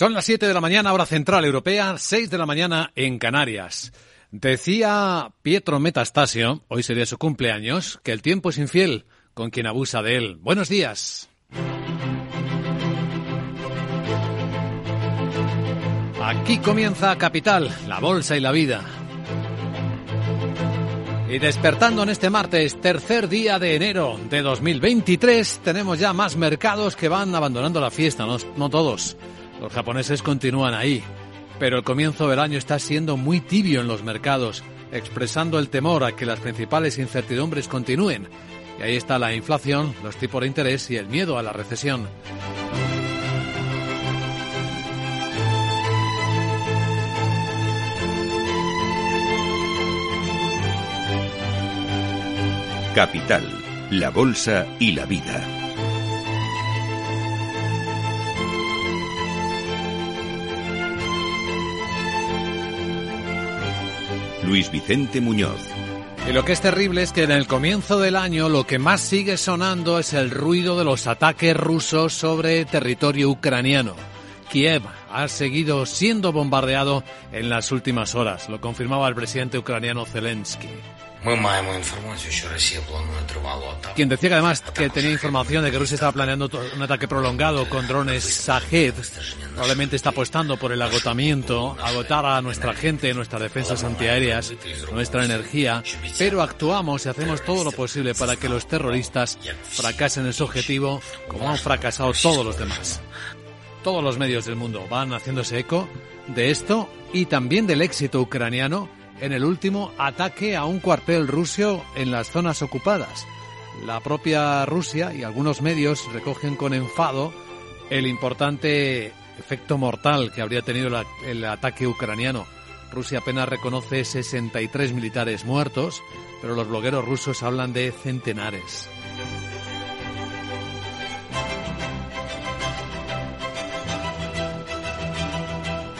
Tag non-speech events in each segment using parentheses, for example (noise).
Son las 7 de la mañana, hora central europea, 6 de la mañana en Canarias. Decía Pietro Metastasio, hoy sería su cumpleaños, que el tiempo es infiel con quien abusa de él. Buenos días. Aquí comienza Capital, la bolsa y la vida. Y despertando en este martes, tercer día de enero de 2023, tenemos ya más mercados que van abandonando la fiesta, no, no todos. Los japoneses continúan ahí, pero el comienzo del año está siendo muy tibio en los mercados, expresando el temor a que las principales incertidumbres continúen. Y ahí está la inflación, los tipos de interés y el miedo a la recesión. Capital, la Bolsa y la Vida. Luis Vicente Muñoz. Y lo que es terrible es que en el comienzo del año lo que más sigue sonando es el ruido de los ataques rusos sobre territorio ucraniano. Kiev ha seguido siendo bombardeado en las últimas horas, lo confirmaba el presidente ucraniano Zelensky. Quien decía que además que tenía información de que Rusia estaba planeando un ataque prolongado con drones Sajed, probablemente está apostando por el agotamiento, agotar a nuestra gente, nuestras defensas antiaéreas, nuestra energía, pero actuamos y hacemos todo lo posible para que los terroristas fracasen en su objetivo como han fracasado todos los demás. Todos los medios del mundo van haciéndose eco de esto y también del éxito ucraniano en el último ataque a un cuartel ruso en las zonas ocupadas. La propia Rusia y algunos medios recogen con enfado el importante efecto mortal que habría tenido el ataque ucraniano. Rusia apenas reconoce 63 militares muertos, pero los blogueros rusos hablan de centenares.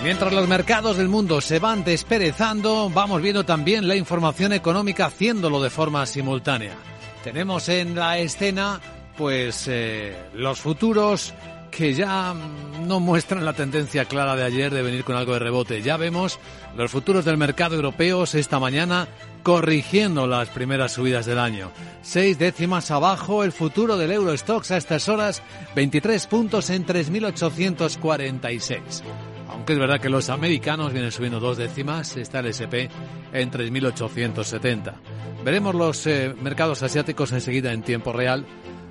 Mientras los mercados del mundo se van desperezando, vamos viendo también la información económica haciéndolo de forma simultánea. Tenemos en la escena, pues, eh, los futuros que ya no muestran la tendencia clara de ayer de venir con algo de rebote. Ya vemos los futuros del mercado europeo esta mañana corrigiendo las primeras subidas del año. Seis décimas abajo el futuro del Eurostox a estas horas, 23 puntos en 3.846 aunque es verdad que los americanos vienen subiendo dos décimas, está el SP en 3.870. Veremos los eh, mercados asiáticos enseguida en tiempo real.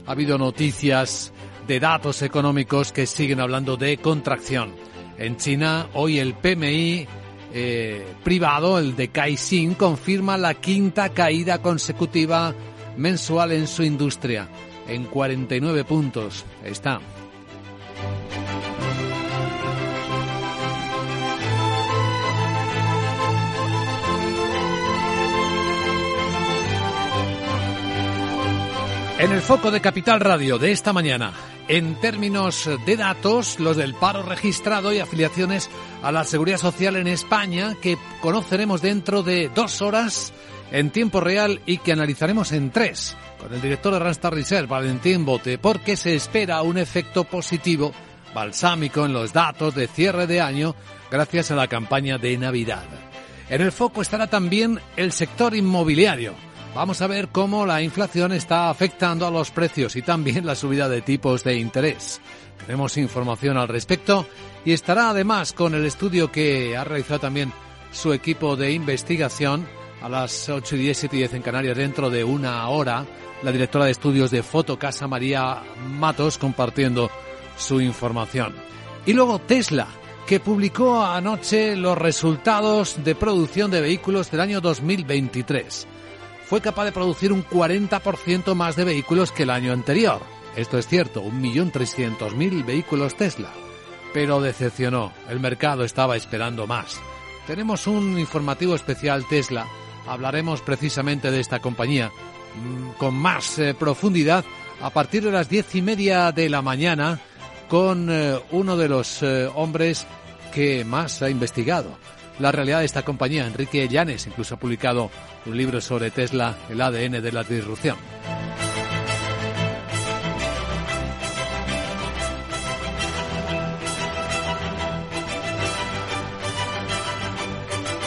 Ha habido noticias de datos económicos que siguen hablando de contracción. En China, hoy el PMI eh, privado, el de Caixin, confirma la quinta caída consecutiva mensual en su industria. En 49 puntos está. En el foco de Capital Radio de esta mañana, en términos de datos, los del paro registrado y afiliaciones a la seguridad social en España, que conoceremos dentro de dos horas en tiempo real y que analizaremos en tres, con el director de Randstad Reserve, Valentín Bote, porque se espera un efecto positivo balsámico en los datos de cierre de año gracias a la campaña de Navidad. En el foco estará también el sector inmobiliario Vamos a ver cómo la inflación está afectando a los precios y también la subida de tipos de interés. Tenemos información al respecto y estará además con el estudio que ha realizado también su equipo de investigación a las 8 y 10, 7 y 10 en Canarias dentro de una hora. La directora de estudios de Fotocasa, María Matos, compartiendo su información. Y luego Tesla, que publicó anoche los resultados de producción de vehículos del año 2023 fue capaz de producir un 40% más de vehículos que el año anterior. Esto es cierto, 1.300.000 vehículos Tesla. Pero decepcionó, el mercado estaba esperando más. Tenemos un informativo especial Tesla, hablaremos precisamente de esta compañía mm, con más eh, profundidad a partir de las diez y media de la mañana con eh, uno de los eh, hombres que más ha investigado la realidad de esta compañía. Enrique Llanes incluso ha publicado un libro sobre Tesla, el ADN de la disrupción.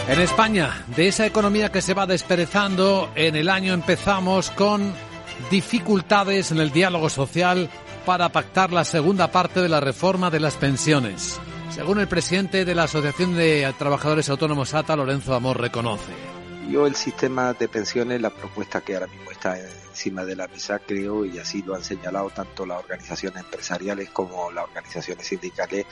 En España, de esa economía que se va desperezando, en el año empezamos con dificultades en el diálogo social para pactar la segunda parte de la reforma de las pensiones. Según el presidente de la Asociación de Trabajadores Autónomos ATA, Lorenzo Amor, reconoce. Yo el sistema de pensiones, la propuesta que ahora mismo está encima de la mesa, creo, y así lo han señalado tanto las organizaciones empresariales como las organizaciones sindicales,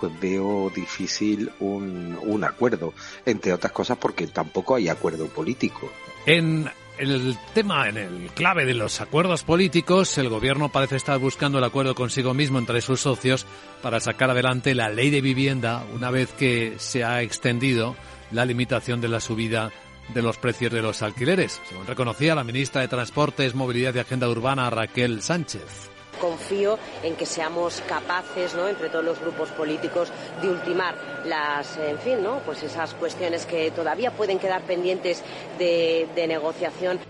pues veo difícil un, un acuerdo, entre otras cosas porque tampoco hay acuerdo político. En el tema, en el clave de los acuerdos políticos, el gobierno parece estar buscando el acuerdo consigo mismo entre sus socios para sacar adelante la ley de vivienda una vez que se ha extendido la limitación de la subida de los precios de los alquileres, según reconocía la ministra de Transportes, Movilidad y Agenda Urbana, Raquel Sánchez confío en que seamos capaces, ¿no? entre todos los grupos políticos, de ultimar las, en fin, ¿no? pues esas cuestiones que todavía pueden quedar pendientes de, negociación.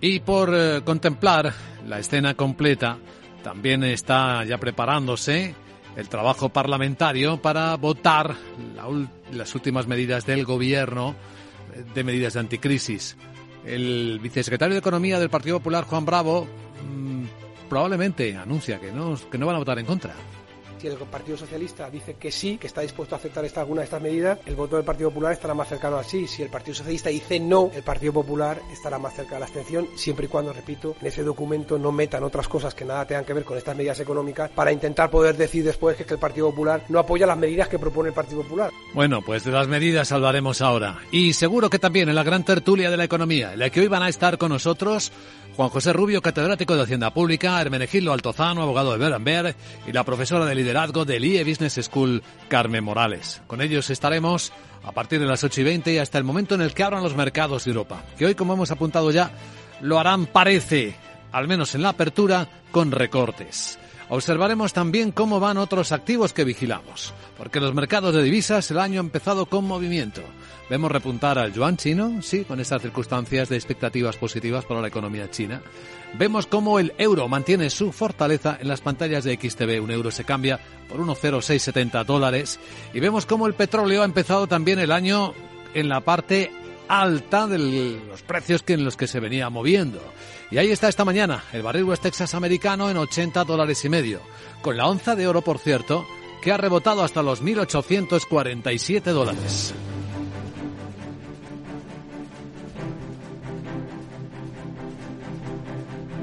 Y por eh, contemplar la escena completa, también está ya preparándose el trabajo parlamentario para votar las últimas medidas del gobierno eh, de medidas de anticrisis. El vicesecretario de Economía del Partido Popular, Juan Bravo, mm, probablemente anuncia que no, que no van a votar en contra si el Partido Socialista dice que sí, que está dispuesto a aceptar esta, alguna de estas medidas, el voto del Partido Popular estará más cercano a sí. Si el Partido Socialista dice no, el Partido Popular estará más cerca de la abstención, siempre y cuando, repito, en ese documento no metan otras cosas que nada tengan que ver con estas medidas económicas para intentar poder decir después que, que el Partido Popular no apoya las medidas que propone el Partido Popular. Bueno, pues de las medidas hablaremos ahora. Y seguro que también en la gran tertulia de la economía, en la que hoy van a estar con nosotros Juan José Rubio, catedrático de Hacienda Pública, Hermenegildo Altozano, abogado de Berenberg, y la profesora de liderazgo del IE Business School, Carmen Morales. Con ellos estaremos a partir de las 8 y 20 y hasta el momento en el que abran los mercados de Europa, que hoy, como hemos apuntado ya, lo harán, parece, al menos en la apertura, con recortes. Observaremos también cómo van otros activos que vigilamos, porque los mercados de divisas el año ha empezado con movimiento. Vemos repuntar al yuan chino, sí, con estas circunstancias de expectativas positivas para la economía china. Vemos cómo el euro mantiene su fortaleza en las pantallas de XTV. Un euro se cambia por 1,0670 dólares. Y vemos cómo el petróleo ha empezado también el año en la parte alta de los precios que en los que se venía moviendo. Y ahí está esta mañana el barril West Texas americano en 80 dólares y medio, con la onza de oro, por cierto, que ha rebotado hasta los 1.847 dólares.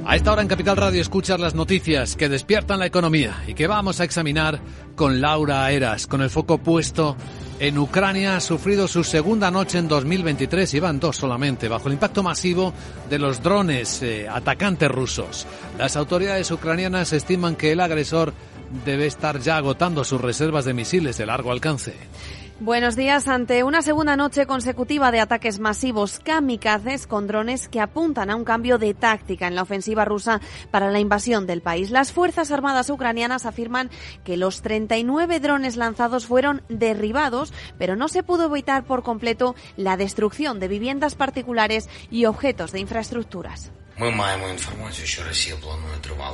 A esta hora en Capital Radio escuchas las noticias que despiertan la economía y que vamos a examinar con Laura Aeras, con el foco puesto en Ucrania. Ha sufrido su segunda noche en 2023, y van dos solamente, bajo el impacto masivo de los drones eh, atacantes rusos. Las autoridades ucranianas estiman que el agresor debe estar ya agotando sus reservas de misiles de largo alcance. Buenos días. Ante una segunda noche consecutiva de ataques masivos kamikazes con drones que apuntan a un cambio de táctica en la ofensiva rusa para la invasión del país, las Fuerzas Armadas ucranianas afirman que los 39 drones lanzados fueron derribados, pero no se pudo evitar por completo la destrucción de viviendas particulares y objetos de infraestructuras.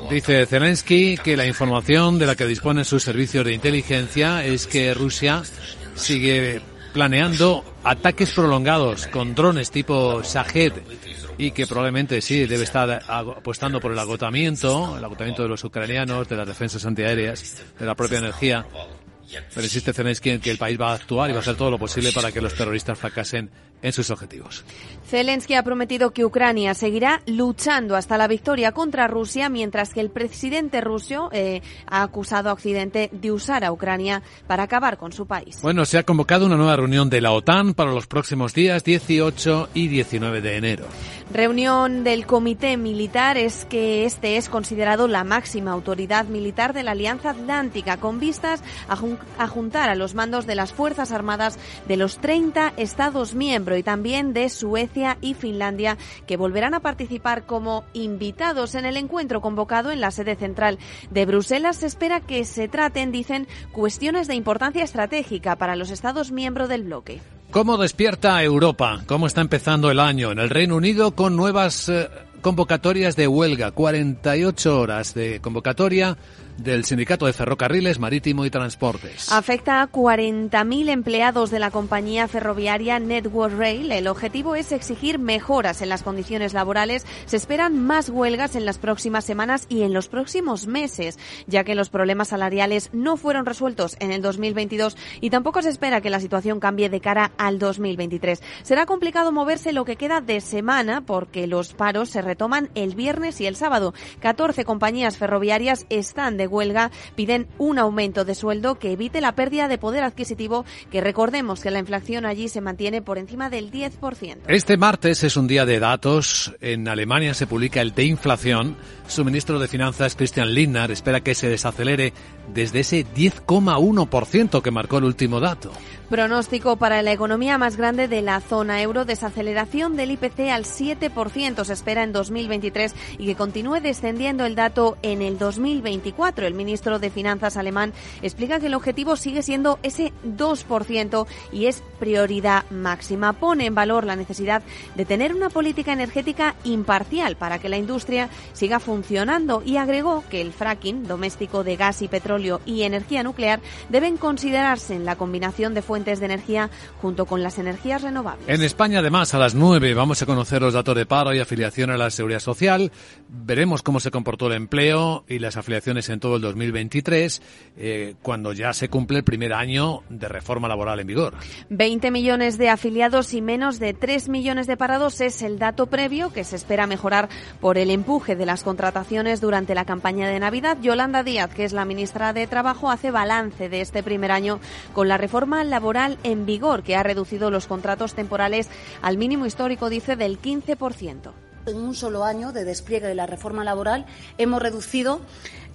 Dice Zelensky que la información de la que disponen sus servicios de inteligencia es que Rusia sigue planeando ataques prolongados con drones tipo Shahed y que probablemente sí debe estar apostando por el agotamiento, el agotamiento de los ucranianos, de las defensas antiaéreas, de la propia energía. Pero insiste Zelensky en que el país va a actuar y va a hacer todo lo posible para que los terroristas fracasen en sus objetivos. Zelensky ha prometido que Ucrania seguirá luchando hasta la victoria contra Rusia, mientras que el presidente ruso eh, ha acusado a Occidente de usar a Ucrania para acabar con su país. Bueno, se ha convocado una nueva reunión de la OTAN para los próximos días 18 y 19 de enero. Reunión del Comité Militar es que este es considerado la máxima autoridad militar de la Alianza Atlántica, con vistas a, a juntar a los mandos de las Fuerzas Armadas de los 30 Estados miembros y también de Suecia y Finlandia, que volverán a participar como invitados en el encuentro convocado en la sede central de Bruselas. Se espera que se traten, dicen, cuestiones de importancia estratégica para los Estados miembros del bloque. ¿Cómo despierta Europa? ¿Cómo está empezando el año? En el Reino Unido con nuevas eh, convocatorias de huelga, 48 horas de convocatoria del Sindicato de Ferrocarriles, Marítimo y Transportes. Afecta a 40.000 empleados de la compañía ferroviaria Network Rail. El objetivo es exigir mejoras en las condiciones laborales. Se esperan más huelgas en las próximas semanas y en los próximos meses, ya que los problemas salariales no fueron resueltos en el 2022 y tampoco se espera que la situación cambie de cara al 2023. Será complicado moverse lo que queda de semana porque los paros se retoman el viernes y el sábado. 14 compañías ferroviarias están de huelga, piden un aumento de sueldo que evite la pérdida de poder adquisitivo, que recordemos que la inflación allí se mantiene por encima del 10%. Este martes es un día de datos. En Alemania se publica el de inflación. Su ministro de Finanzas, Christian Lindner, espera que se desacelere desde ese 10,1% que marcó el último dato. Pronóstico para la economía más grande de la zona euro, desaceleración del IPC al 7% se espera en 2023 y que continúe descendiendo el dato en el 2024. El ministro de Finanzas alemán explica que el objetivo sigue siendo ese 2% y es prioridad máxima. Pone en valor la necesidad de tener una política energética imparcial para que la industria siga funcionando y agregó que el fracking doméstico de gas y petróleo y energía nuclear deben considerarse en la combinación de fuentes de energía junto con las energías renovables. En España, además, a las 9 vamos a conocer los datos de paro y afiliación a la seguridad social. Veremos cómo se comportó el empleo y las afiliaciones en todo el 2023, eh, cuando ya se cumple el primer año de reforma laboral en vigor. 20 millones de afiliados y menos de 3 millones de parados es el dato previo que se espera mejorar por el empuje de las contrataciones durante la campaña de Navidad. Yolanda Díaz, que es la ministra de Trabajo, hace balance de este primer año con la reforma laboral en vigor, que ha reducido los contratos temporales al mínimo histórico, dice, del 15%. En un solo año de despliegue de la reforma laboral hemos reducido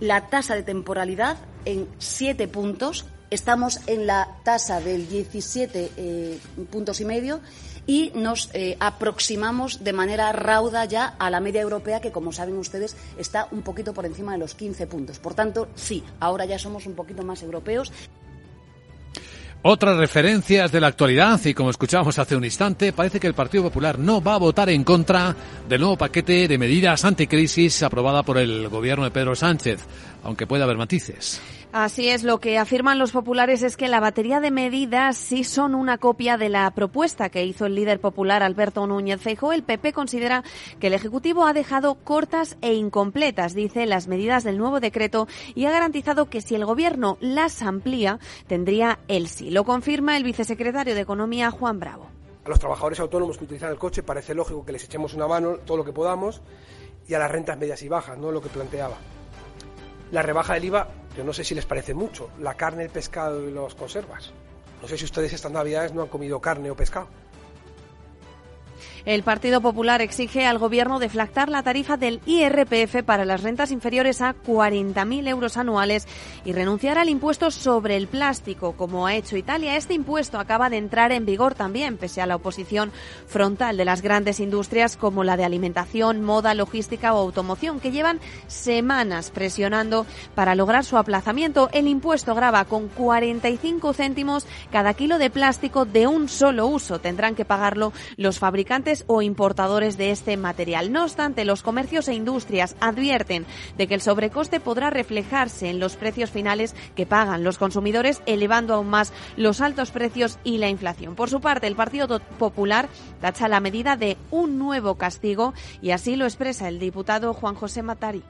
la tasa de temporalidad en siete puntos. Estamos en la tasa del 17 eh, puntos y medio y nos eh, aproximamos de manera rauda ya a la media europea que, como saben ustedes, está un poquito por encima de los 15 puntos. Por tanto, sí, ahora ya somos un poquito más europeos. Otras referencias de la actualidad y como escuchábamos hace un instante, parece que el Partido Popular no va a votar en contra del nuevo paquete de medidas anticrisis aprobada por el gobierno de Pedro Sánchez, aunque puede haber matices. Así es, lo que afirman los populares es que la batería de medidas sí son una copia de la propuesta que hizo el líder popular Alberto Núñez Feijóo. El PP considera que el Ejecutivo ha dejado cortas e incompletas, dice, las medidas del nuevo decreto y ha garantizado que si el Gobierno las amplía, tendría el sí. Lo confirma el vicesecretario de Economía, Juan Bravo. A los trabajadores autónomos que utilizan el coche parece lógico que les echemos una mano todo lo que podamos y a las rentas medias y bajas, no lo que planteaba. La rebaja del IVA yo no sé si les parece mucho. La carne, el pescado y los conservas. No sé si ustedes estas navidades no han comido carne o pescado. El Partido Popular exige al Gobierno deflactar la tarifa del IRPF para las rentas inferiores a 40.000 euros anuales y renunciar al impuesto sobre el plástico, como ha hecho Italia. Este impuesto acaba de entrar en vigor también, pese a la oposición frontal de las grandes industrias como la de alimentación, moda, logística o automoción, que llevan semanas presionando para lograr su aplazamiento. El impuesto grava con 45 céntimos cada kilo de plástico de un solo uso. Tendrán que pagarlo los fabricantes o importadores de este material. No obstante, los comercios e industrias advierten de que el sobrecoste podrá reflejarse en los precios finales que pagan los consumidores, elevando aún más los altos precios y la inflación. Por su parte, el Partido Popular tacha la medida de un nuevo castigo y así lo expresa el diputado Juan José Matari.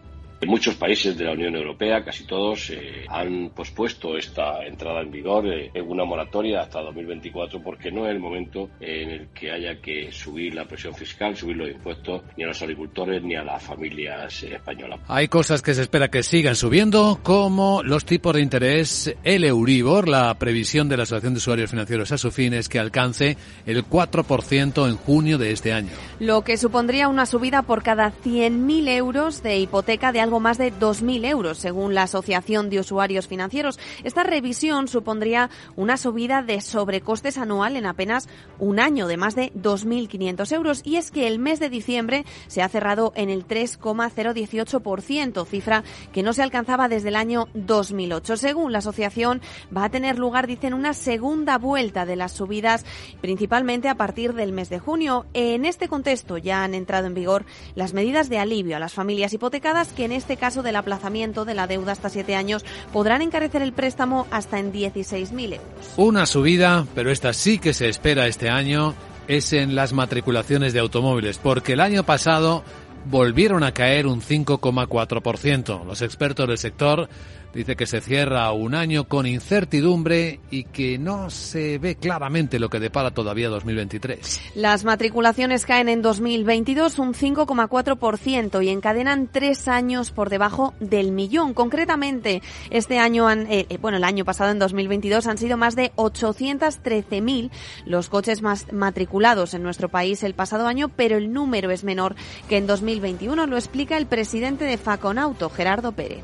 Muchos países de la Unión Europea, casi todos, eh, han pospuesto esta entrada en vigor eh, en una moratoria hasta 2024 porque no es el momento en el que haya que subir la presión fiscal, subir los impuestos ni a los agricultores ni a las familias eh, españolas. Hay cosas que se espera que sigan subiendo, como los tipos de interés, el Euribor, la previsión de la Asociación de Usuarios Financieros a su fin es que alcance el 4% en junio de este año. Lo que supondría una subida por cada 100.000 euros de hipoteca de algo más de 2.000 euros, según la Asociación de Usuarios Financieros. Esta revisión supondría una subida de sobrecostes anual en apenas un año de más de 2.500 euros. Y es que el mes de diciembre se ha cerrado en el 3,018%, cifra que no se alcanzaba desde el año 2008. Según la asociación, va a tener lugar, dicen, una segunda vuelta de las subidas, principalmente a partir del mes de junio. En este contexto ya han entrado en vigor las medidas de alivio a las familias hipotecadas que en este caso del aplazamiento de la deuda hasta siete años, podrán encarecer el préstamo hasta en 16.000 euros. Una subida, pero esta sí que se espera este año, es en las matriculaciones de automóviles, porque el año pasado volvieron a caer un 5,4%. Los expertos del sector Dice que se cierra un año con incertidumbre y que no se ve claramente lo que depara todavía 2023. Las matriculaciones caen en 2022 un 5,4% y encadenan tres años por debajo del millón. Concretamente, este año, han, eh, eh, bueno, el año pasado, en 2022, han sido más de 813.000 los coches más matriculados en nuestro país el pasado año, pero el número es menor que en 2021, lo explica el presidente de Faconauto, Gerardo Pérez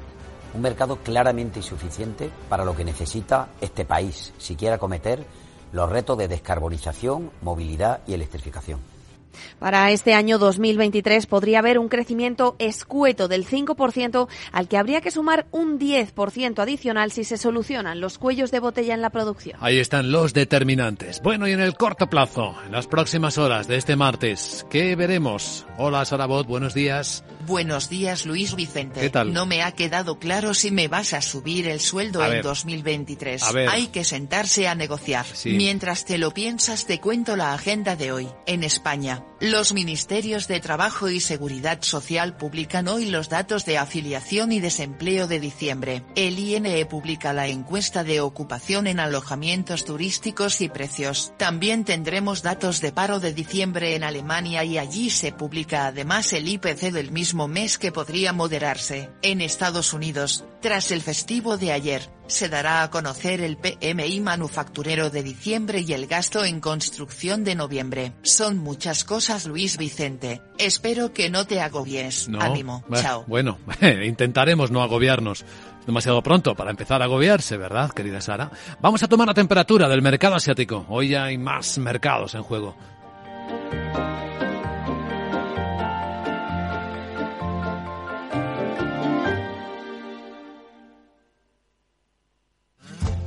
un mercado claramente insuficiente para lo que necesita este país si quiere acometer los retos de descarbonización, movilidad y electrificación. Para este año 2023 podría haber un crecimiento escueto del 5% al que habría que sumar un 10% adicional si se solucionan los cuellos de botella en la producción. Ahí están los determinantes. Bueno, y en el corto plazo, en las próximas horas de este martes, ¿qué veremos? Hola, Sarabot, buenos días. Buenos días, Luis Vicente. ¿Qué tal? No me ha quedado claro si me vas a subir el sueldo en 2023. Hay que sentarse a negociar. Mientras te lo piensas, te cuento la agenda de hoy. En España, los ministerios de Trabajo y Seguridad Social publican hoy los datos de afiliación y desempleo de diciembre. El INE publica la encuesta de ocupación en alojamientos turísticos y precios. También tendremos datos de paro de diciembre en Alemania y allí se publica además el IPC del mismo mes que podría moderarse. En Estados Unidos, tras el festivo de ayer, se dará a conocer el PMI manufacturero de diciembre y el gasto en construcción de noviembre. Son muchas cosas, Luis Vicente. Espero que no te agobies. Ánimo. Chao. Bueno, (laughs) intentaremos no agobiarnos. Demasiado pronto para empezar a agobiarse, ¿verdad, querida Sara? Vamos a tomar la temperatura del mercado asiático. Hoy ya hay más mercados en juego.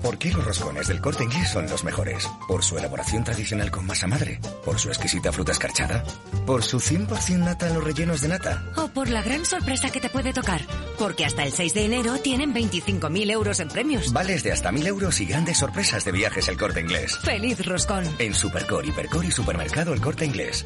¿Por qué los roscones del corte inglés son los mejores? ¿Por su elaboración tradicional con masa madre? ¿Por su exquisita fruta escarchada? ¿Por su 100% nata en los rellenos de nata? ¿O por la gran sorpresa que te puede tocar? Porque hasta el 6 de enero tienen 25.000 euros en premios. Vales de hasta 1.000 euros y grandes sorpresas de viajes el corte inglés. ¡Feliz roscón! En Supercor, Hipercor y Supermercado el corte inglés.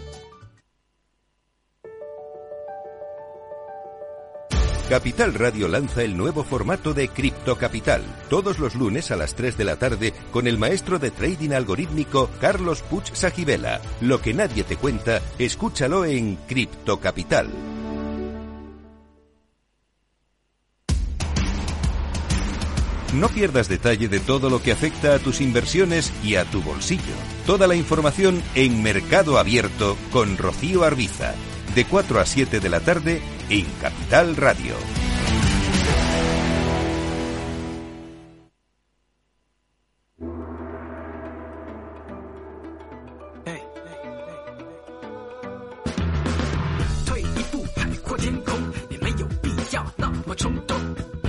Capital Radio lanza el nuevo formato de Cripto Capital, todos los lunes a las 3 de la tarde con el maestro de trading algorítmico Carlos Puch Sajibela. Lo que nadie te cuenta, escúchalo en Cripto Capital. No pierdas detalle de todo lo que afecta a tus inversiones y a tu bolsillo. Toda la información en Mercado Abierto con Rocío Arbiza de 4 a 7 de la tarde en Capital Radio.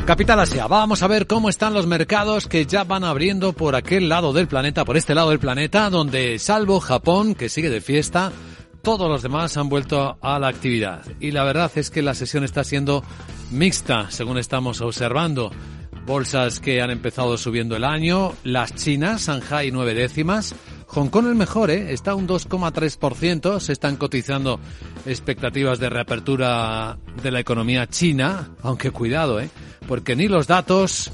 Capital Asia, vamos a ver cómo están los mercados que ya van abriendo por aquel lado del planeta, por este lado del planeta, donde salvo Japón, que sigue de fiesta, todos los demás han vuelto a la actividad. Y la verdad es que la sesión está siendo mixta, según estamos observando. Bolsas que han empezado subiendo el año, las chinas, Shanghai nueve décimas, Hong Kong el mejor, ¿eh? está un 2,3%, se están cotizando expectativas de reapertura de la economía china, aunque cuidado, ¿eh? porque ni los datos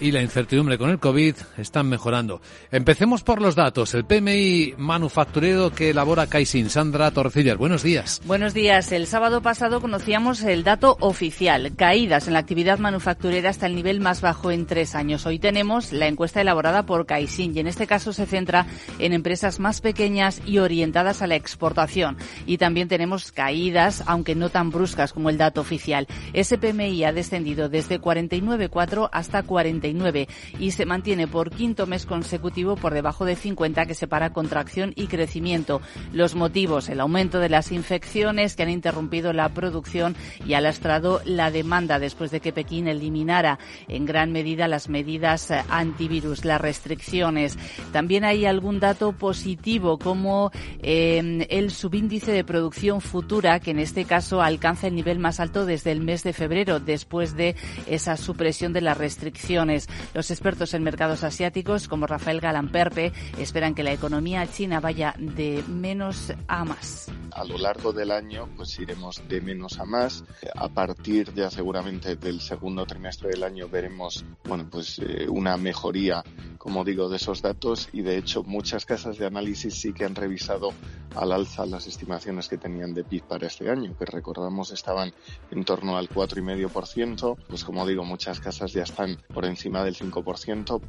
y la incertidumbre con el COVID están mejorando. Empecemos por los datos. El PMI manufacturero que elabora Kaisin. Sandra Torcillas, buenos días. Buenos días. El sábado pasado conocíamos el dato oficial. Caídas en la actividad manufacturera hasta el nivel más bajo en tres años. Hoy tenemos la encuesta elaborada por Kaisin y en este caso se centra en empresas más pequeñas y orientadas a la exportación. Y también tenemos caídas, aunque no tan bruscas como el dato oficial. Ese PMI ha descendido desde 49,4 hasta 40 49 y se mantiene por quinto mes consecutivo por debajo de 50 que separa contracción y crecimiento. Los motivos, el aumento de las infecciones que han interrumpido la producción y ha lastrado la demanda después de que Pekín eliminara en gran medida las medidas eh, antivirus, las restricciones. También hay algún dato positivo como eh, el subíndice de producción futura que en este caso alcanza el nivel más alto desde el mes de febrero después de esa supresión de las restricciones. Los expertos en mercados asiáticos como Rafael Galamperpe esperan que la economía china vaya de menos a más. A lo largo del año pues iremos de menos a más. A partir ya seguramente del segundo trimestre del año veremos bueno pues eh, una mejoría como digo de esos datos y de hecho muchas casas de análisis sí que han revisado al alza las estimaciones que tenían de PIB para este año que recordamos estaban en torno al 4,5%, pues como digo muchas casas ya están por encima del 5%.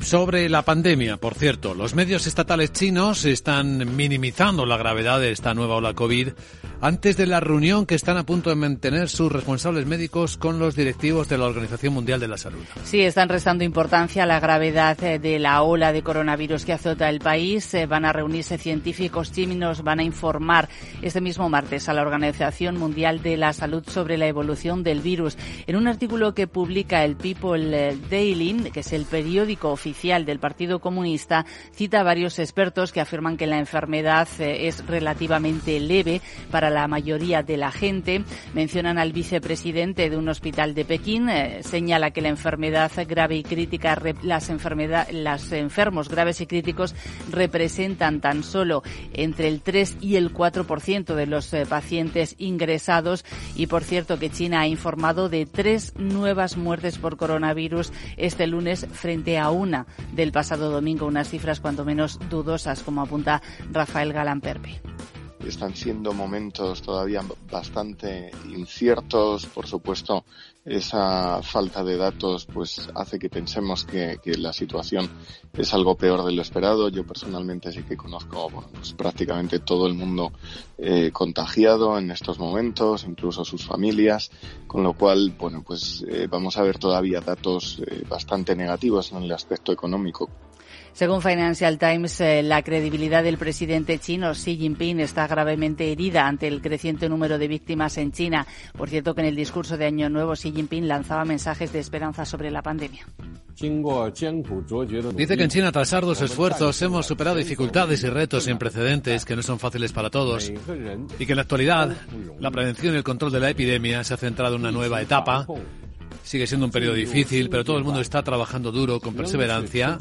Sobre la pandemia, por cierto, los medios estatales chinos están minimizando la gravedad de esta nueva ola COVID antes de la reunión que están a punto de mantener sus responsables médicos con los directivos de la Organización Mundial de la Salud. Sí, están restando importancia a la gravedad eh, de la ola de coronavirus que azota el país. Eh, van a reunirse científicos chinos, van a informar este mismo martes a la Organización Mundial de la Salud sobre la evolución del virus. En un artículo que publica el People eh, Daily, que es el periódico oficial del Partido Comunista, cita a varios expertos que afirman que la enfermedad es relativamente leve para la mayoría de la gente. Mencionan al vicepresidente de un hospital de Pekín, eh, señala que la enfermedad grave y crítica, las enfermedad, los enfermos graves y críticos representan tan solo entre el 3 y el 4% de los eh, pacientes ingresados y por cierto que China ha informado de tres nuevas muertes por coronavirus este lunes frente a una del pasado domingo, unas cifras cuanto menos dudosas como apunta Rafael Galán Perpe están siendo momentos todavía bastante inciertos. Por supuesto, esa falta de datos pues hace que pensemos que, la situación es algo peor de lo esperado. Yo personalmente sí que conozco pues prácticamente todo el mundo eh, contagiado en estos momentos, incluso sus familias, con lo cual, bueno, pues eh, vamos a ver todavía datos eh, bastante negativos en el aspecto económico. Según Financial Times, eh, la credibilidad del presidente chino Xi Jinping está gravemente herida ante el creciente número de víctimas en China. Por cierto, que en el discurso de Año Nuevo Xi Jinping lanzaba mensajes de esperanza sobre la pandemia. Dice que en China, tras arduos esfuerzos, hemos superado dificultades y retos sin precedentes que no son fáciles para todos y que en la actualidad la prevención y el control de la epidemia se ha centrado en una nueva etapa Sigue siendo un periodo difícil, pero todo el mundo está trabajando duro, con perseverancia.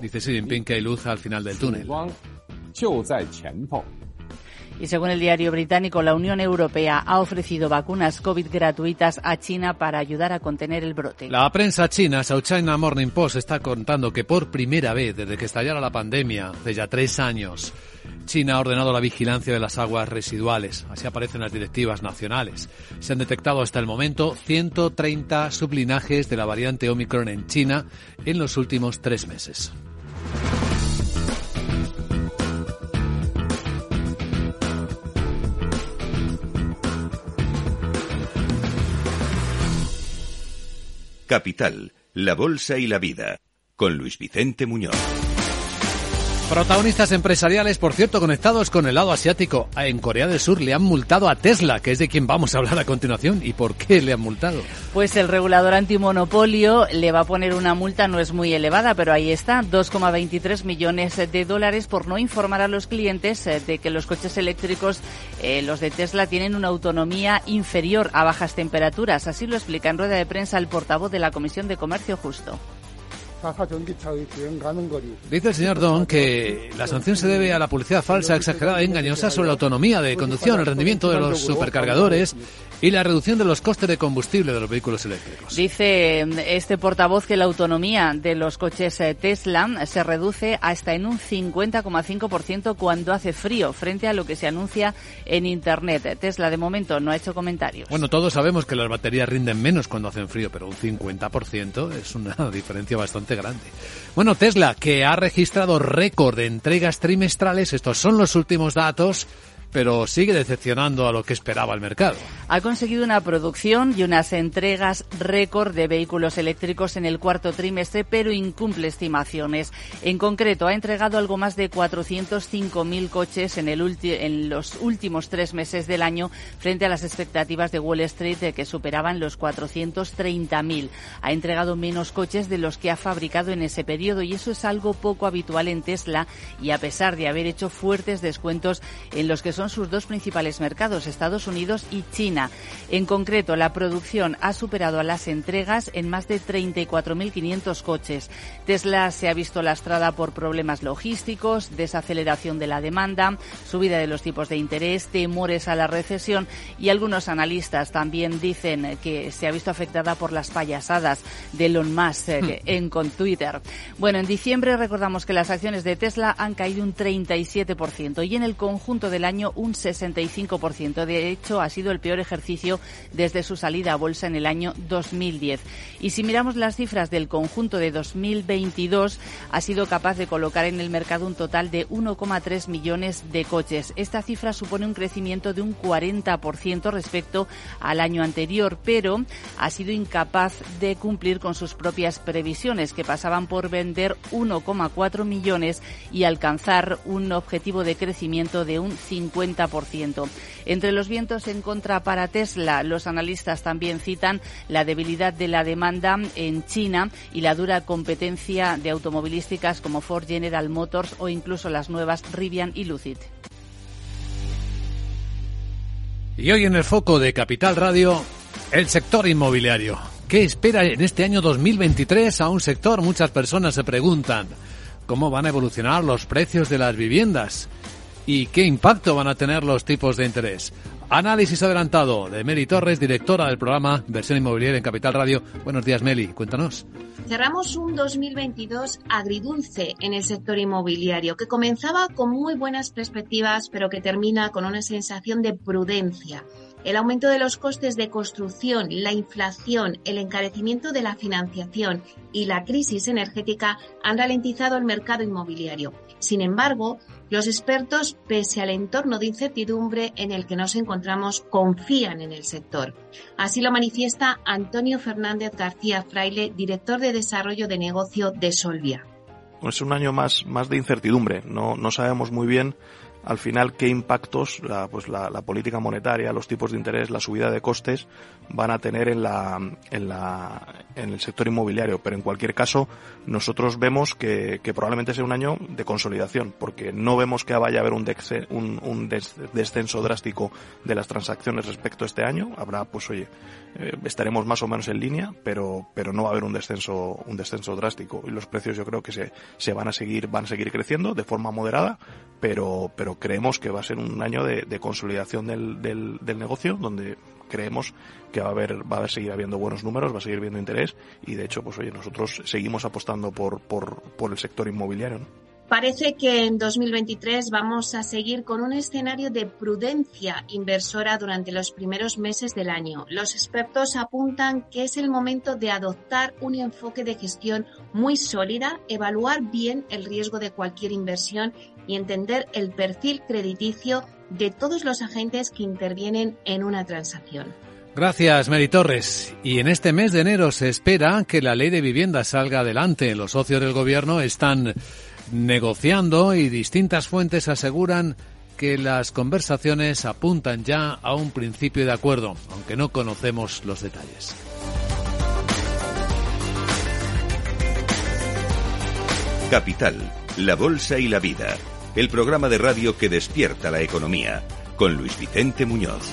Dice Xi Jinping que hay luz al final del túnel. Y según el diario británico, la Unión Europea ha ofrecido vacunas COVID gratuitas a China para ayudar a contener el brote. La prensa china, South China Morning Post, está contando que por primera vez desde que estallara la pandemia, hace ya tres años, China ha ordenado la vigilancia de las aguas residuales. Así aparecen las directivas nacionales. Se han detectado hasta el momento 130 sublinajes de la variante Omicron en China en los últimos tres meses. Capital, la Bolsa y la Vida, con Luis Vicente Muñoz. Protagonistas empresariales, por cierto, conectados con el lado asiático. En Corea del Sur le han multado a Tesla, que es de quien vamos a hablar a continuación. ¿Y por qué le han multado? Pues el regulador antimonopolio le va a poner una multa, no es muy elevada, pero ahí está, 2,23 millones de dólares por no informar a los clientes eh, de que los coches eléctricos, eh, los de Tesla, tienen una autonomía inferior a bajas temperaturas. Así lo explica en rueda de prensa el portavoz de la Comisión de Comercio Justo. Dice el señor Don que la sanción se debe a la publicidad falsa, exagerada e engañosa sobre la autonomía de conducción, el rendimiento de los supercargadores y la reducción de los costes de combustible de los vehículos eléctricos. Dice este portavoz que la autonomía de los coches eh, Tesla se reduce hasta en un 50,5% cuando hace frío, frente a lo que se anuncia en Internet. Tesla de momento no ha hecho comentarios. Bueno, todos sabemos que las baterías rinden menos cuando hacen frío, pero un 50% es una (laughs) diferencia bastante grande. Bueno, Tesla, que ha registrado récord de entregas trimestrales, estos son los últimos datos pero sigue decepcionando a lo que esperaba el mercado. Ha conseguido una producción y unas entregas récord de vehículos eléctricos en el cuarto trimestre, pero incumple estimaciones. En concreto, ha entregado algo más de 405.000 coches en, el en los últimos tres meses del año frente a las expectativas de Wall Street de que superaban los 430.000. Ha entregado menos coches de los que ha fabricado en ese periodo y eso es algo poco habitual en Tesla y a pesar de haber hecho fuertes descuentos en los que son sus dos principales mercados, Estados Unidos y China. En concreto, la producción ha superado a las entregas en más de 34.500 coches. Tesla se ha visto lastrada por problemas logísticos, desaceleración de la demanda, subida de los tipos de interés, temores a la recesión y algunos analistas también dicen que se ha visto afectada por las payasadas de Elon Musk eh, hmm. en con Twitter. Bueno, en diciembre recordamos que las acciones de Tesla han caído un 37% y en el conjunto del año un 65%. De hecho, ha sido el peor ejercicio desde su salida a bolsa en el año 2010. Y si miramos las cifras del conjunto de 2022, ha sido capaz de colocar en el mercado un total de 1,3 millones de coches. Esta cifra supone un crecimiento de un 40% respecto al año anterior, pero ha sido incapaz de cumplir con sus propias previsiones, que pasaban por vender 1,4 millones y alcanzar un objetivo de crecimiento de un 50%. Entre los vientos en contra para Tesla, los analistas también citan la debilidad de la demanda en China y la dura competencia de automovilísticas como Ford General Motors o incluso las nuevas Rivian y Lucid. Y hoy en el foco de Capital Radio, el sector inmobiliario. ¿Qué espera en este año 2023 a un sector? Muchas personas se preguntan cómo van a evolucionar los precios de las viviendas y qué impacto van a tener los tipos de interés. Análisis adelantado de Meli Torres, directora del programa Versión Inmobiliaria en Capital Radio. Buenos días, Meli. Cuéntanos. Cerramos un 2022 agridulce en el sector inmobiliario, que comenzaba con muy buenas perspectivas, pero que termina con una sensación de prudencia. El aumento de los costes de construcción, la inflación, el encarecimiento de la financiación y la crisis energética han ralentizado el mercado inmobiliario. Sin embargo, los expertos, pese al entorno de incertidumbre en el que nos encontramos, confían en el sector. Así lo manifiesta Antonio Fernández García Fraile, director de desarrollo de negocio de Solvia. Es un año más, más de incertidumbre. No, no sabemos muy bien al final qué impactos la, pues la, política monetaria, los tipos de interés, la subida de costes van a tener en, la, en, la, en el sector inmobiliario. Pero en cualquier caso, nosotros vemos que, probablemente sea un año de consolidación, porque no vemos que vaya a haber un, un, un descenso drástico de las transacciones respecto a este año. Habrá, pues oye, eh, estaremos más o menos en línea, pero, pero no va a haber un descenso, un descenso drástico. Y los precios yo creo que se, se van a seguir, van a seguir creciendo de forma moderada, pero, pero creemos que va a ser un año de, consolidación del, del, negocio, donde creemos que va a haber, va a seguir habiendo buenos números, va a seguir viendo interés y de hecho, pues oye, nosotros seguimos apostando por, por, por el sector inmobiliario. Parece que en 2023 vamos a seguir con un escenario de prudencia inversora durante los primeros meses del año. Los expertos apuntan que es el momento de adoptar un enfoque de gestión muy sólida, evaluar bien el riesgo de cualquier inversión y entender el perfil crediticio de todos los agentes que intervienen en una transacción. Gracias, Mary Torres. Y en este mes de enero se espera que la ley de vivienda salga adelante. Los socios del gobierno están negociando y distintas fuentes aseguran que las conversaciones apuntan ya a un principio de acuerdo, aunque no conocemos los detalles. Capital, la Bolsa y la Vida, el programa de radio que despierta la economía, con Luis Vicente Muñoz.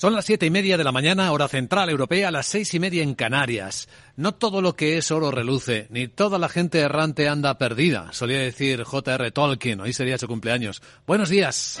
Son las siete y media de la mañana, hora central europea, las seis y media en Canarias. No todo lo que es oro reluce, ni toda la gente errante anda perdida, solía decir J.R. Tolkien, hoy sería su cumpleaños. Buenos días.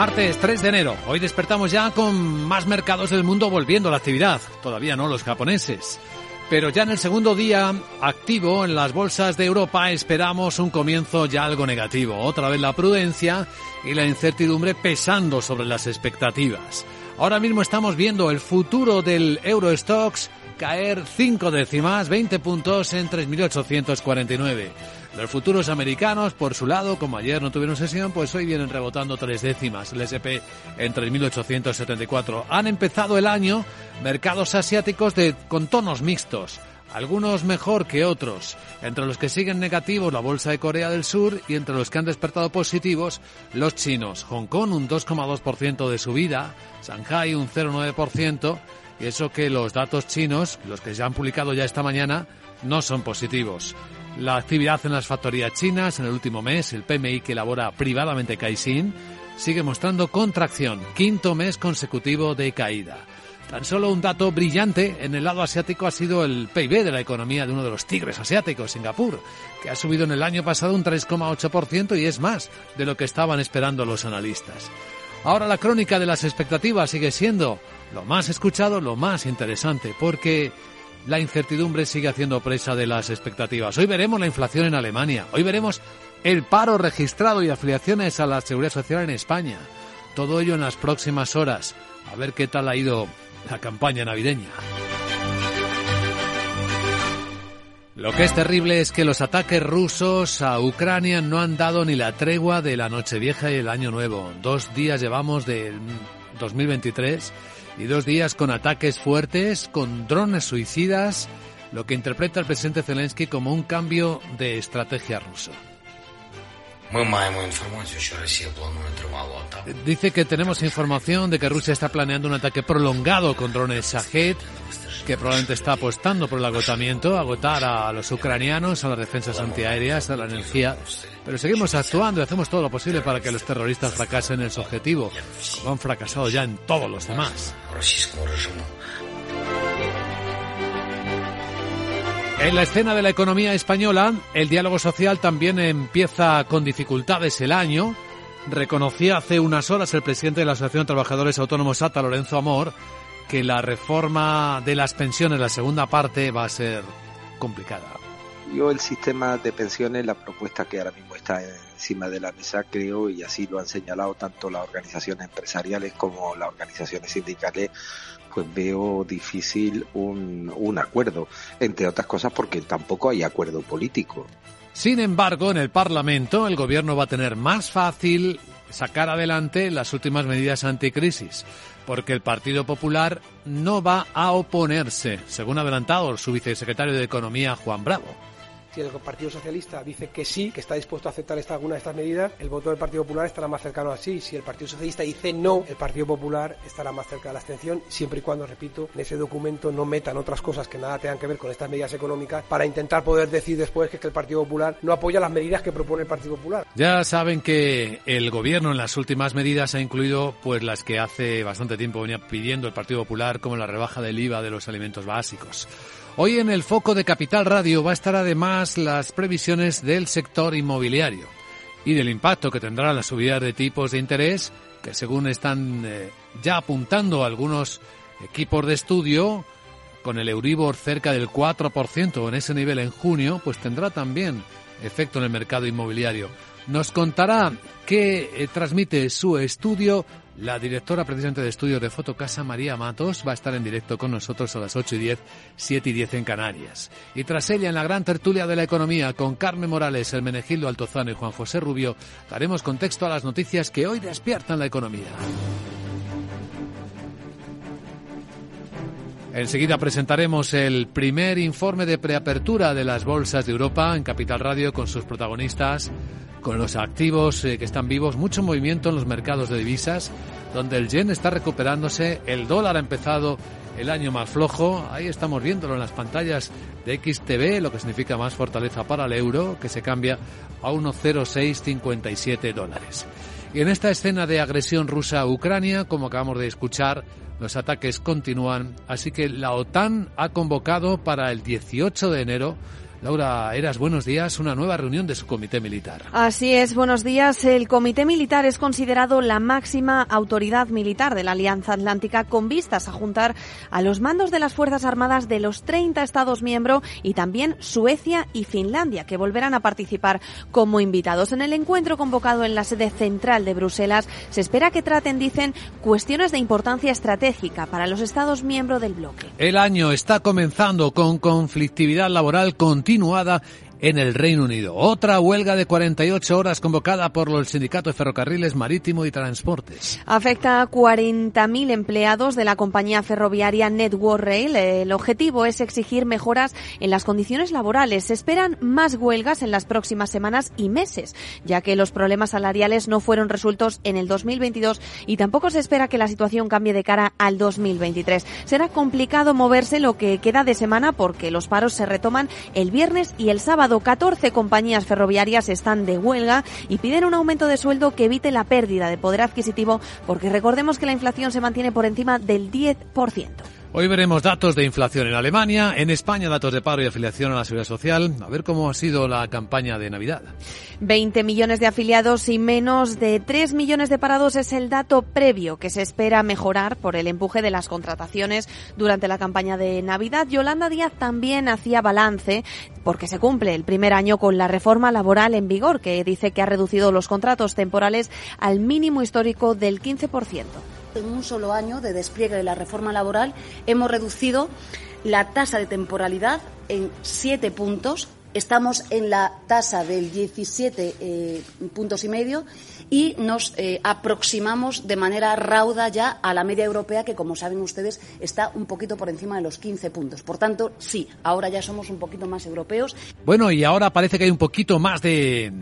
Martes 3 de enero. Hoy despertamos ya con más mercados del mundo volviendo a la actividad. Todavía no los japoneses. Pero ya en el segundo día activo en las bolsas de Europa esperamos un comienzo ya algo negativo. Otra vez la prudencia y la incertidumbre pesando sobre las expectativas. Ahora mismo estamos viendo el futuro del Eurostox caer 5 décimas, 20 puntos en 3.849. Los futuros americanos, por su lado, como ayer no tuvieron sesión, pues hoy vienen rebotando tres décimas. El SP en 3.874. Han empezado el año mercados asiáticos de, con tonos mixtos. Algunos mejor que otros. Entre los que siguen negativos la bolsa de Corea del Sur y entre los que han despertado positivos los chinos. Hong Kong un 2,2% de subida, Shanghai un 0,9% y eso que los datos chinos, los que se han publicado ya esta mañana, no son positivos. La actividad en las factorías chinas en el último mes, el PMI que elabora privadamente Caixin, sigue mostrando contracción, quinto mes consecutivo de caída. Tan solo un dato brillante en el lado asiático ha sido el PIB de la economía de uno de los tigres asiáticos, Singapur, que ha subido en el año pasado un 3,8% y es más de lo que estaban esperando los analistas. Ahora la crónica de las expectativas sigue siendo lo más escuchado, lo más interesante, porque la incertidumbre sigue haciendo presa de las expectativas. Hoy veremos la inflación en Alemania, hoy veremos el paro registrado y afiliaciones a la seguridad social en España. Todo ello en las próximas horas. A ver qué tal ha ido la campaña navideña. Lo que es terrible es que los ataques rusos a Ucrania no han dado ni la tregua de la Nochevieja y el Año Nuevo. Dos días llevamos del 2023 y dos días con ataques fuertes, con drones suicidas, lo que interpreta el presidente Zelensky como un cambio de estrategia rusa. Dice que tenemos información de que Rusia está planeando un ataque prolongado con drones Shahed que probablemente está apostando por el agotamiento, agotar a los ucranianos, a las defensas antiaéreas, a la energía. Pero seguimos actuando y hacemos todo lo posible para que los terroristas fracasen en su objetivo, como han fracasado ya en todos los demás. En la escena de la economía española, el diálogo social también empieza con dificultades el año. Reconocía hace unas horas el presidente de la Asociación de Trabajadores Autónomos ATA, Lorenzo Amor, que la reforma de las pensiones, la segunda parte, va a ser complicada. Yo el sistema de pensiones, la propuesta que ahora mismo está encima de la mesa, creo, y así lo han señalado tanto las organizaciones empresariales como las organizaciones sindicales, pues veo difícil un, un acuerdo, entre otras cosas porque tampoco hay acuerdo político. Sin embargo, en el Parlamento el gobierno va a tener más fácil sacar adelante las últimas medidas anticrisis porque el Partido Popular no va a oponerse, según adelantado su vicesecretario de Economía, Juan Bravo. Si el Partido Socialista dice que sí, que está dispuesto a aceptar alguna de estas medidas, el voto del Partido Popular estará más cercano a sí. Si el Partido Socialista dice no, el Partido Popular estará más cerca de la abstención, siempre y cuando, repito, en ese documento no metan otras cosas que nada tengan que ver con estas medidas económicas para intentar poder decir después que, que el Partido Popular no apoya las medidas que propone el Partido Popular. Ya saben que el gobierno en las últimas medidas ha incluido pues las que hace bastante tiempo venía pidiendo el Partido Popular, como la rebaja del IVA de los alimentos básicos. Hoy en el foco de Capital Radio va a estar además las previsiones del sector inmobiliario y del impacto que tendrá la subida de tipos de interés que según están eh, ya apuntando algunos equipos de estudio con el Euribor cerca del 4% en ese nivel en junio, pues tendrá también efecto en el mercado inmobiliario. Nos contará qué eh, transmite su estudio la directora precisamente de estudios de Fotocasa, María Matos, va a estar en directo con nosotros a las 8 y 10, 7 y 10 en Canarias. Y tras ella, en la gran tertulia de la economía, con Carmen Morales, el Menegildo Altozano y Juan José Rubio, daremos contexto a las noticias que hoy despiertan la economía. Enseguida presentaremos el primer informe de preapertura de las bolsas de Europa en Capital Radio con sus protagonistas con los activos eh, que están vivos, mucho movimiento en los mercados de divisas, donde el yen está recuperándose, el dólar ha empezado el año más flojo, ahí estamos viéndolo en las pantallas de XTV, lo que significa más fortaleza para el euro, que se cambia a 1,0657 dólares. Y en esta escena de agresión rusa a Ucrania, como acabamos de escuchar, los ataques continúan, así que la OTAN ha convocado para el 18 de enero Laura Eras, buenos días. Una nueva reunión de su comité militar. Así es, buenos días. El comité militar es considerado la máxima autoridad militar de la Alianza Atlántica con vistas a juntar a los mandos de las Fuerzas Armadas de los 30 Estados miembros y también Suecia y Finlandia, que volverán a participar como invitados. En el encuentro convocado en la sede central de Bruselas, se espera que traten, dicen, cuestiones de importancia estratégica para los Estados miembros del bloque. El año está comenzando con conflictividad laboral continua continuada en el Reino Unido. Otra huelga de 48 horas convocada por el Sindicato de Ferrocarriles Marítimo y Transportes. Afecta a 40.000 empleados de la compañía ferroviaria Network Rail. El objetivo es exigir mejoras en las condiciones laborales. Se esperan más huelgas en las próximas semanas y meses, ya que los problemas salariales no fueron resueltos en el 2022 y tampoco se espera que la situación cambie de cara al 2023. Será complicado moverse lo que queda de semana porque los paros se retoman el viernes y el sábado 14 compañías ferroviarias están de huelga y piden un aumento de sueldo que evite la pérdida de poder adquisitivo porque recordemos que la inflación se mantiene por encima del 10%. Hoy veremos datos de inflación en Alemania, en España datos de paro y afiliación a la seguridad social. A ver cómo ha sido la campaña de Navidad. 20 millones de afiliados y menos de 3 millones de parados es el dato previo que se espera mejorar por el empuje de las contrataciones durante la campaña de Navidad. Yolanda Díaz también hacía balance porque se cumple el primer año con la reforma laboral en vigor que dice que ha reducido los contratos temporales al mínimo histórico del 15% en un solo año de despliegue de la reforma laboral hemos reducido la tasa de temporalidad en siete puntos. Estamos en la tasa del 17 eh, puntos y medio y nos eh, aproximamos de manera rauda ya a la media europea, que como saben ustedes está un poquito por encima de los 15 puntos. Por tanto, sí, ahora ya somos un poquito más europeos. Bueno, y ahora parece que hay un poquito más de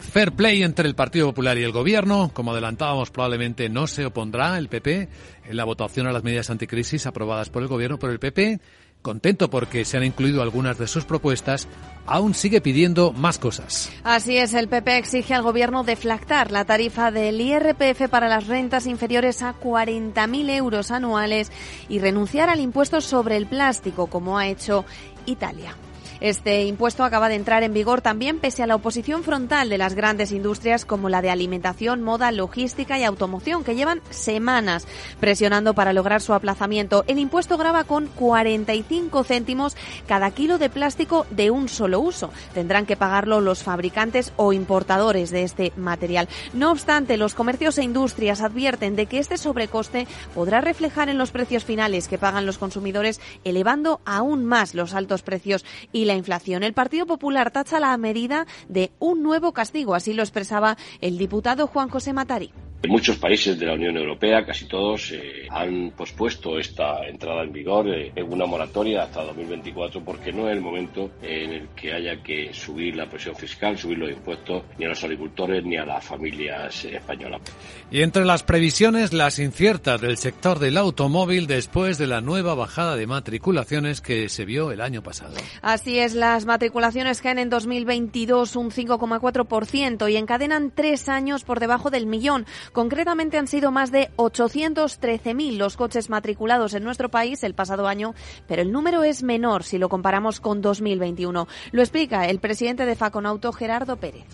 fair play entre el Partido Popular y el Gobierno. Como adelantábamos, probablemente no se opondrá el PP en la votación a las medidas anticrisis aprobadas por el Gobierno, pero el PP, contento porque se han incluido algunas de sus propuestas, aún sigue pidiendo más cosas. Así es, el PP exige al Gobierno deflactar la tarifa del IRPF para las rentas inferiores a 40.000 euros anuales y renunciar al impuesto sobre el plástico, como ha hecho Italia. Este impuesto acaba de entrar en vigor también pese a la oposición frontal de las grandes industrias como la de alimentación, moda, logística y automoción, que llevan semanas presionando para lograr su aplazamiento. El impuesto graba con 45 céntimos cada kilo de plástico de un solo uso. Tendrán que pagarlo los fabricantes o importadores de este material. No obstante, los comercios e industrias advierten de que este sobrecoste podrá reflejar en los precios finales que pagan los consumidores, elevando aún más los altos precios y la inflación. El Partido Popular tacha la medida de un nuevo castigo, así lo expresaba el diputado Juan José Matari. En muchos países de la Unión Europea, casi todos, eh, han pospuesto esta entrada en vigor eh, en una moratoria hasta 2024 porque no es el momento en el que haya que subir la presión fiscal, subir los impuestos ni a los agricultores ni a las familias españolas. Y entre las previsiones, las inciertas del sector del automóvil después de la nueva bajada de matriculaciones que se vio el año pasado. Así es, las matriculaciones caen en 2022 un 5,4% y encadenan tres años por debajo del millón Concretamente han sido más de 813.000 los coches matriculados en nuestro país el pasado año, pero el número es menor si lo comparamos con 2021. Lo explica el presidente de Faconauto, Gerardo Pérez.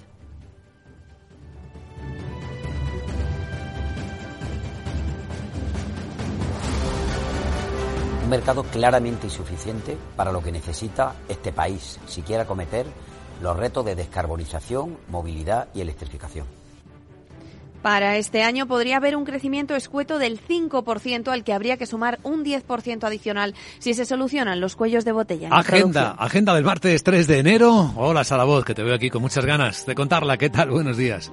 Un mercado claramente insuficiente para lo que necesita este país si quiere acometer los retos de descarbonización, movilidad y electrificación. Para este año podría haber un crecimiento escueto del 5% al que habría que sumar un 10% adicional si se solucionan los cuellos de botella. agenda, agenda del martes 3 de enero. Hola Salavoz, que te veo aquí con muchas ganas de contarla. ¿Qué tal? Buenos días.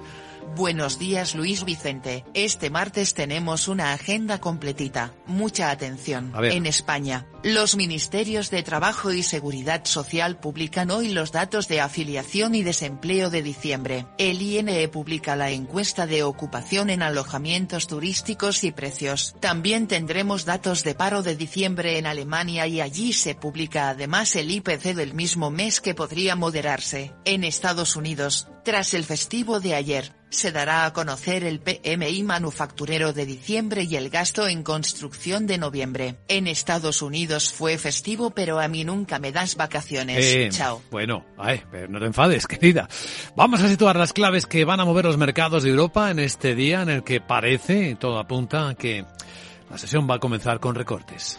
Buenos días Luis Vicente. Este martes tenemos una agenda completita. Mucha atención. En España, los ministerios de Trabajo y Seguridad Social publican hoy los datos de afiliación y desempleo de diciembre. El INE publica la encuesta de ocupación en alojamientos turísticos y precios. También tendremos datos de paro de diciembre en Alemania y allí se publica además el IPC del mismo mes que podría moderarse. En Estados Unidos, tras el festivo de ayer, se dará a conocer el PMI manufacturero de diciembre y el gasto en construcción de noviembre. En Estados Unidos fue festivo, pero a mí nunca me das vacaciones. Eh, Chao. Bueno, ay, pero no te enfades, (laughs) querida. Vamos a situar las claves que van a mover los mercados de Europa en este día en el que parece, todo apunta a que la sesión va a comenzar con recortes.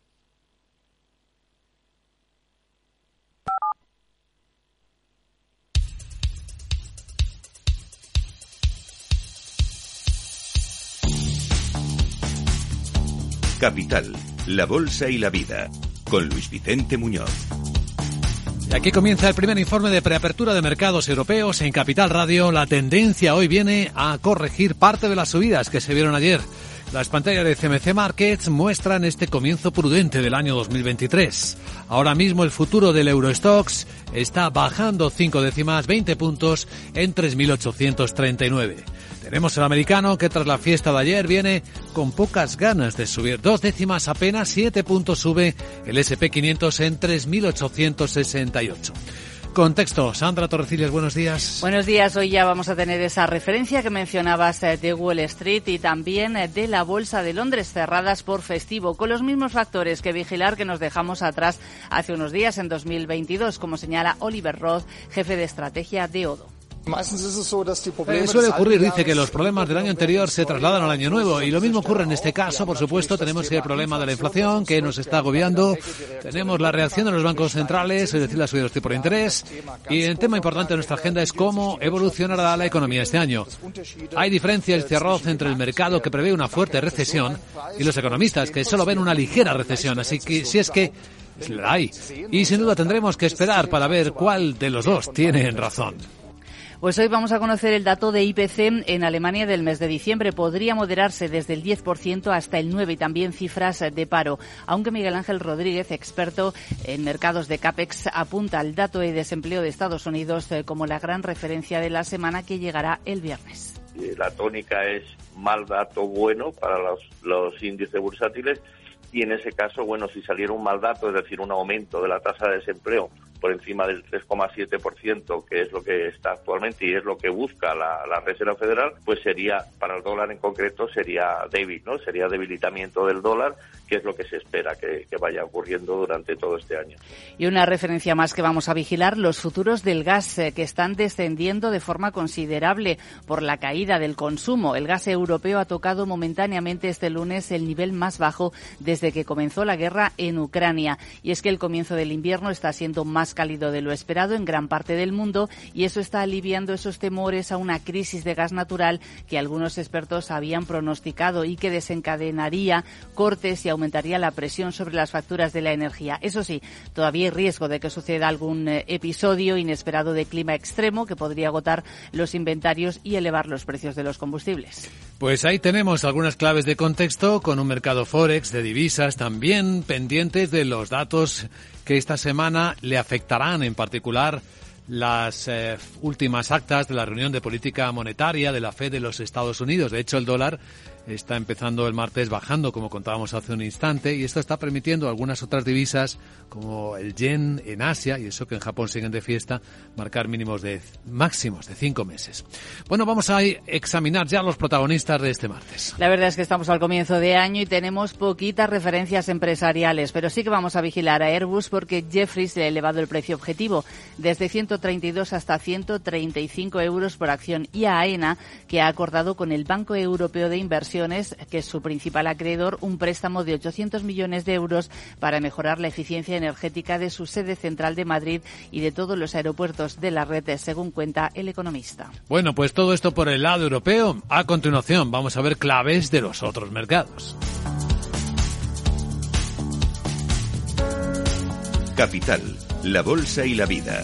Capital, la Bolsa y la Vida, con Luis Vicente Muñoz. Aquí comienza el primer informe de preapertura de mercados europeos en Capital Radio. La tendencia hoy viene a corregir parte de las subidas que se vieron ayer. Las pantallas de CMC Markets muestran este comienzo prudente del año 2023. Ahora mismo el futuro del Eurostox está bajando 5 décimas 20 puntos en 3.839. Tenemos el americano que tras la fiesta de ayer viene con pocas ganas de subir. Dos décimas apenas, siete puntos sube el SP500 en 3.868. Contexto. Sandra Torrecillas, buenos días. Buenos días. Hoy ya vamos a tener esa referencia que mencionabas eh, de Wall Street y también eh, de la Bolsa de Londres cerradas por festivo, con los mismos factores que vigilar que nos dejamos atrás hace unos días en 2022, como señala Oliver Roth, jefe de estrategia de Odo. Eh, suele ocurrir, dice que los problemas del año anterior se trasladan al año nuevo. y lo mismo ocurre en este caso, por supuesto, tenemos el problema de la inflación que nos está agobiando, tenemos la reacción de los bancos centrales, es decir, la subida de los tipos de interés. Y el tema importante de nuestra agenda es cómo evolucionará la economía este año. Hay diferencia el cerroz entre el mercado que prevé una fuerte recesión y los economistas que solo ven una ligera recesión, así que si es que la hay. Y sin duda tendremos que esperar para ver cuál de los dos tiene razón. Pues hoy vamos a conocer el dato de IPC en Alemania del mes de diciembre. Podría moderarse desde el 10% hasta el 9% y también cifras de paro. Aunque Miguel Ángel Rodríguez, experto en mercados de CAPEX, apunta al dato de desempleo de Estados Unidos eh, como la gran referencia de la semana que llegará el viernes. La tónica es mal dato bueno para los, los índices bursátiles y en ese caso, bueno, si saliera un mal dato, es decir, un aumento de la tasa de desempleo por encima del 3,7%, que es lo que está actualmente y es lo que busca la, la Reserva Federal, pues sería, para el dólar en concreto, sería débil, ¿no? Sería debilitamiento del dólar, que es lo que se espera que, que vaya ocurriendo durante todo este año. Y una referencia más que vamos a vigilar, los futuros del gas, eh, que están descendiendo de forma considerable por la caída del consumo. El gas europeo ha tocado momentáneamente este lunes el nivel más bajo desde que comenzó la guerra en Ucrania. Y es que el comienzo del invierno está siendo más cálido de lo esperado en gran parte del mundo y eso está aliviando esos temores a una crisis de gas natural que algunos expertos habían pronosticado y que desencadenaría cortes y aumentaría la presión sobre las facturas de la energía. Eso sí, todavía hay riesgo de que suceda algún eh, episodio inesperado de clima extremo que podría agotar los inventarios y elevar los precios de los combustibles. Pues ahí tenemos algunas claves de contexto con un mercado forex de divisas también pendientes de los datos que esta semana le afectarán en particular las eh, últimas actas de la reunión de política monetaria de la Fed de los Estados Unidos. De hecho, el dólar está empezando el martes bajando, como contábamos hace un instante, y esto está permitiendo algunas otras divisas, como el yen en Asia, y eso que en Japón siguen de fiesta, marcar mínimos de máximos de cinco meses. Bueno, vamos a examinar ya los protagonistas de este martes. La verdad es que estamos al comienzo de año y tenemos poquitas referencias empresariales, pero sí que vamos a vigilar a Airbus porque Jeffries le ha elevado el precio objetivo desde 132 hasta 135 euros por acción y a AENA, que ha acordado con el Banco Europeo de Inversión que es su principal acreedor, un préstamo de 800 millones de euros para mejorar la eficiencia energética de su sede central de Madrid y de todos los aeropuertos de la red, según cuenta el economista. Bueno, pues todo esto por el lado europeo. A continuación, vamos a ver claves de los otros mercados. Capital, la Bolsa y la Vida,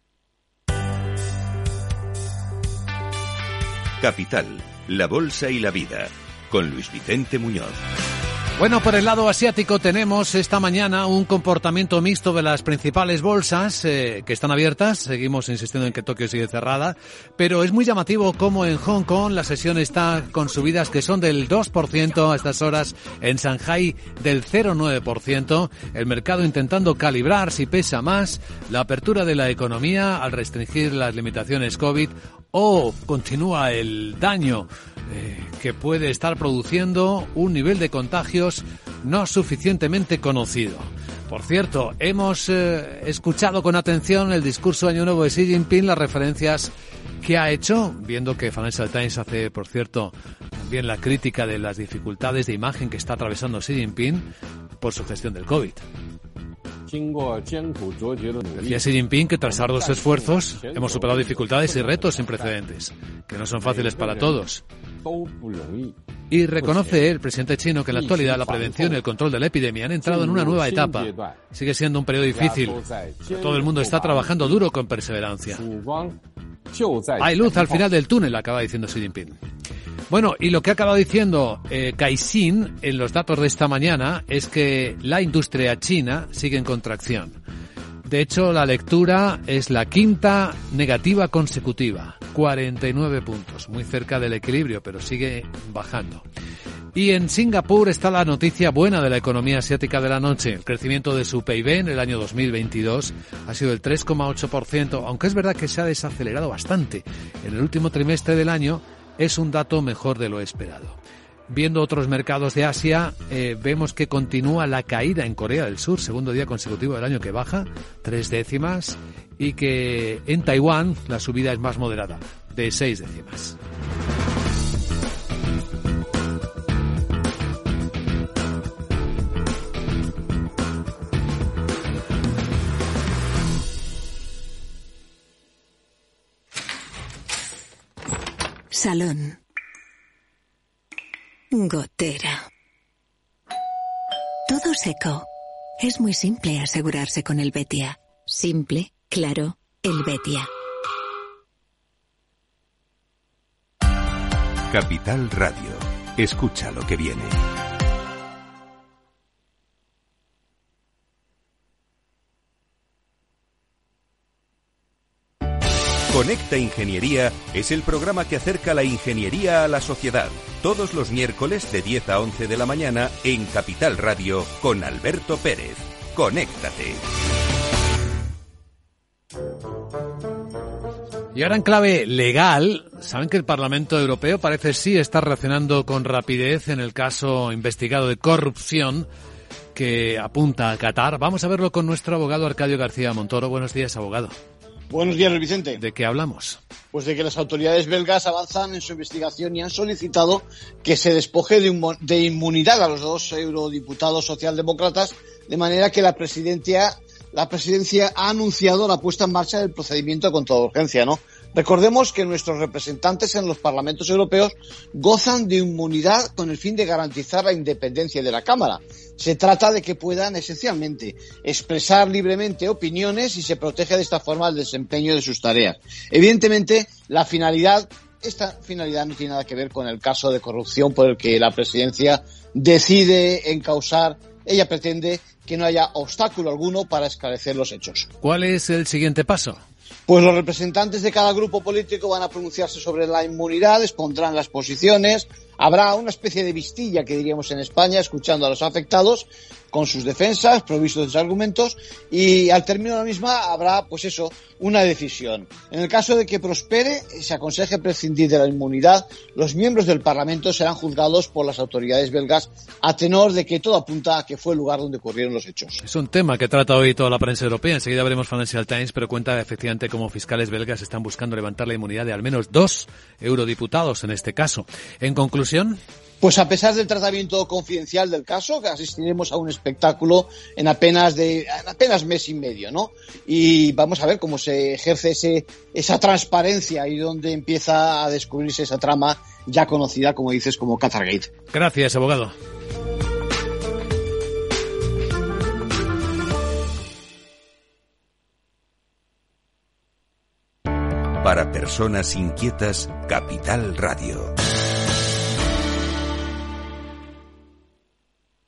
Capital, la Bolsa y la Vida, con Luis Vicente Muñoz. Bueno, por el lado asiático tenemos esta mañana un comportamiento mixto de las principales bolsas eh, que están abiertas. Seguimos insistiendo en que Tokio sigue cerrada, pero es muy llamativo cómo en Hong Kong la sesión está con subidas que son del 2% a estas horas, en Shanghai del 0,9%, el mercado intentando calibrar si pesa más la apertura de la economía al restringir las limitaciones COVID o continúa el daño eh, que puede estar produciendo un nivel de contagios no suficientemente conocido. Por cierto, hemos eh, escuchado con atención el discurso de Año Nuevo de Xi Jinping, las referencias que ha hecho, viendo que Financial Times hace, por cierto, también la crítica de las dificultades de imagen que está atravesando Xi Jinping por su gestión del COVID. Decía Xi Jinping que tras arduos esfuerzos hemos superado dificultades y retos sin precedentes, que no son fáciles para todos. Y reconoce el presidente chino que en la actualidad la prevención y el control de la epidemia han entrado en una nueva etapa. Sigue siendo un periodo difícil. todo el mundo está trabajando duro con perseverancia. Hay luz al final del túnel, acaba diciendo Xi Jinping. Bueno, y lo que ha acabado diciendo eh, Caixin en los datos de esta mañana es que la industria china sigue en contracción. De hecho, la lectura es la quinta negativa consecutiva, 49 puntos, muy cerca del equilibrio, pero sigue bajando. Y en Singapur está la noticia buena de la economía asiática de la noche. El crecimiento de su PIB en el año 2022 ha sido del 3,8%, aunque es verdad que se ha desacelerado bastante. En el último trimestre del año es un dato mejor de lo esperado. Viendo otros mercados de Asia, eh, vemos que continúa la caída en Corea del Sur, segundo día consecutivo del año que baja, tres décimas, y que en Taiwán la subida es más moderada, de seis décimas. Salón. Gotera. Todo seco. Es muy simple asegurarse con el Betia. Simple, claro, el Betia. Capital Radio. Escucha lo que viene. Conecta Ingeniería es el programa que acerca la ingeniería a la sociedad. Todos los miércoles de 10 a 11 de la mañana en Capital Radio con Alberto Pérez. Conéctate. Y ahora en clave legal, saben que el Parlamento Europeo parece sí estar reaccionando con rapidez en el caso investigado de corrupción que apunta a Qatar. Vamos a verlo con nuestro abogado Arcadio García Montoro. Buenos días, abogado. Buenos días, Vicente. ¿De qué hablamos? Pues de que las autoridades belgas avanzan en su investigación y han solicitado que se despoje de, de inmunidad a los dos eurodiputados socialdemócratas, de manera que la presidencia la presidencia ha anunciado la puesta en marcha del procedimiento con toda urgencia, ¿no? Recordemos que nuestros representantes en los parlamentos europeos gozan de inmunidad con el fin de garantizar la independencia de la Cámara. Se trata de que puedan esencialmente expresar libremente opiniones y se protege de esta forma el desempeño de sus tareas. Evidentemente, la finalidad esta finalidad no tiene nada que ver con el caso de corrupción por el que la presidencia decide encausar. Ella pretende que no haya obstáculo alguno para esclarecer los hechos. ¿Cuál es el siguiente paso? Pues los representantes de cada grupo político van a pronunciarse sobre la inmunidad, expondrán las posiciones, habrá una especie de vistilla que diríamos en España, escuchando a los afectados, con sus defensas, provistos de sus argumentos, y al término de la misma habrá, pues eso, una decisión. En el caso de que prospere, se aconseje prescindir de la inmunidad, los miembros del Parlamento serán juzgados por las autoridades belgas a tenor de que todo apunta a que fue el lugar donde ocurrieron los hechos. Es un tema que trata hoy toda la prensa europea. Enseguida veremos Financial Times, pero cuenta efectivamente cómo fiscales belgas están buscando levantar la inmunidad de al menos dos eurodiputados en este caso. En conclusión, pues a pesar del tratamiento confidencial del caso, que asistiremos a un espectáculo en apenas de apenas mes y medio, ¿no? Y vamos a ver cómo se ejerce ese, esa transparencia y dónde empieza a descubrirse esa trama ya conocida, como dices, como Qatargate. Gracias, abogado. Para personas inquietas, Capital Radio.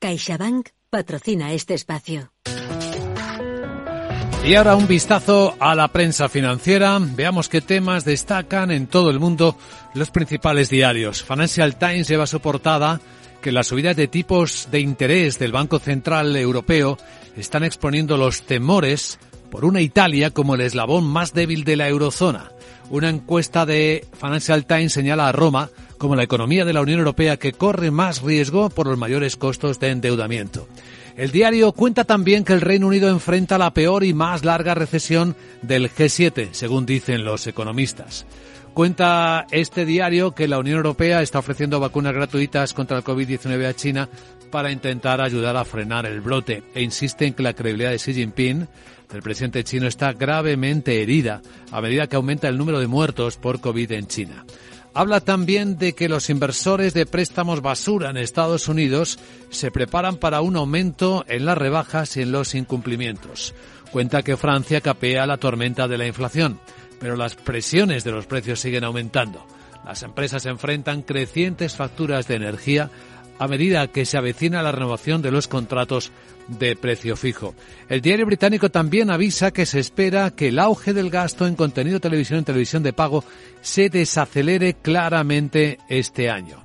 CaixaBank patrocina este espacio. Y ahora un vistazo a la prensa financiera. Veamos qué temas destacan en todo el mundo los principales diarios. Financial Times lleva su portada que las subidas de tipos de interés del Banco Central Europeo están exponiendo los temores por una Italia como el eslabón más débil de la eurozona. Una encuesta de Financial Times señala a Roma como la economía de la Unión Europea que corre más riesgo por los mayores costos de endeudamiento. El diario cuenta también que el Reino Unido enfrenta la peor y más larga recesión del G7, según dicen los economistas. Cuenta este diario que la Unión Europea está ofreciendo vacunas gratuitas contra el COVID-19 a China para intentar ayudar a frenar el brote e insiste en que la credibilidad de Xi Jinping, el presidente chino, está gravemente herida a medida que aumenta el número de muertos por COVID en China. Habla también de que los inversores de préstamos basura en Estados Unidos se preparan para un aumento en las rebajas y en los incumplimientos. Cuenta que Francia capea la tormenta de la inflación, pero las presiones de los precios siguen aumentando. Las empresas enfrentan crecientes facturas de energía a medida que se avecina la renovación de los contratos de precio fijo. El diario británico también avisa que se espera que el auge del gasto en contenido televisión en televisión de pago se desacelere claramente este año.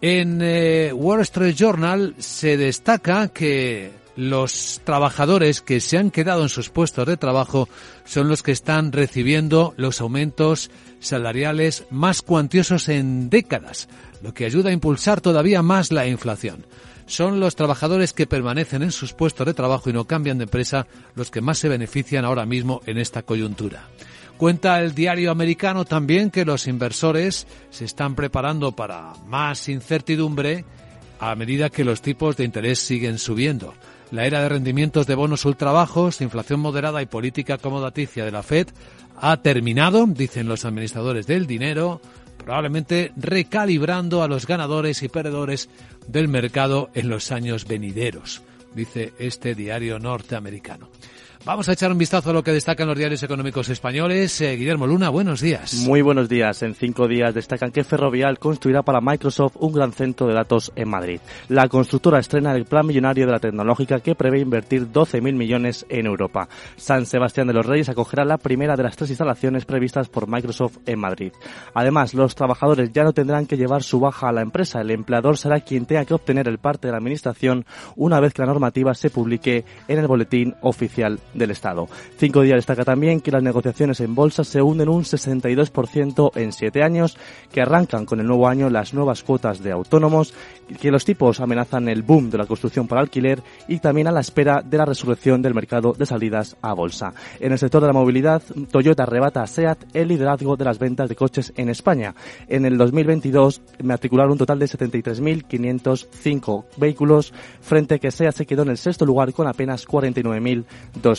En eh, Wall Street Journal se destaca que los trabajadores que se han quedado en sus puestos de trabajo son los que están recibiendo los aumentos salariales más cuantiosos en décadas, lo que ayuda a impulsar todavía más la inflación. Son los trabajadores que permanecen en sus puestos de trabajo y no cambian de empresa los que más se benefician ahora mismo en esta coyuntura. Cuenta el diario americano también que los inversores se están preparando para más incertidumbre a medida que los tipos de interés siguen subiendo. La era de rendimientos de bonos ultrabajos, inflación moderada y política acomodaticia de la Fed ha terminado, dicen los administradores del dinero, probablemente recalibrando a los ganadores y perdedores del mercado en los años venideros, dice este diario norteamericano. Vamos a echar un vistazo a lo que destacan los diarios económicos españoles. Eh, Guillermo Luna, buenos días. Muy buenos días. En cinco días destacan que Ferrovial construirá para Microsoft un gran centro de datos en Madrid. La constructora estrena el plan millonario de la tecnológica que prevé invertir 12.000 millones en Europa. San Sebastián de los Reyes acogerá la primera de las tres instalaciones previstas por Microsoft en Madrid. Además, los trabajadores ya no tendrán que llevar su baja a la empresa. El empleador será quien tenga que obtener el parte de la administración una vez que la normativa se publique en el boletín oficial del Estado. Cinco días destaca también que las negociaciones en bolsa se hunden un 62% en siete años, que arrancan con el nuevo año las nuevas cuotas de autónomos, que los tipos amenazan el boom de la construcción para alquiler y también a la espera de la resurrección del mercado de salidas a bolsa. En el sector de la movilidad, Toyota arrebata a SEAT el liderazgo de las ventas de coches en España. En el 2022 matricularon un total de 73.505 vehículos, frente a que SEAT se quedó en el sexto lugar con apenas 49.200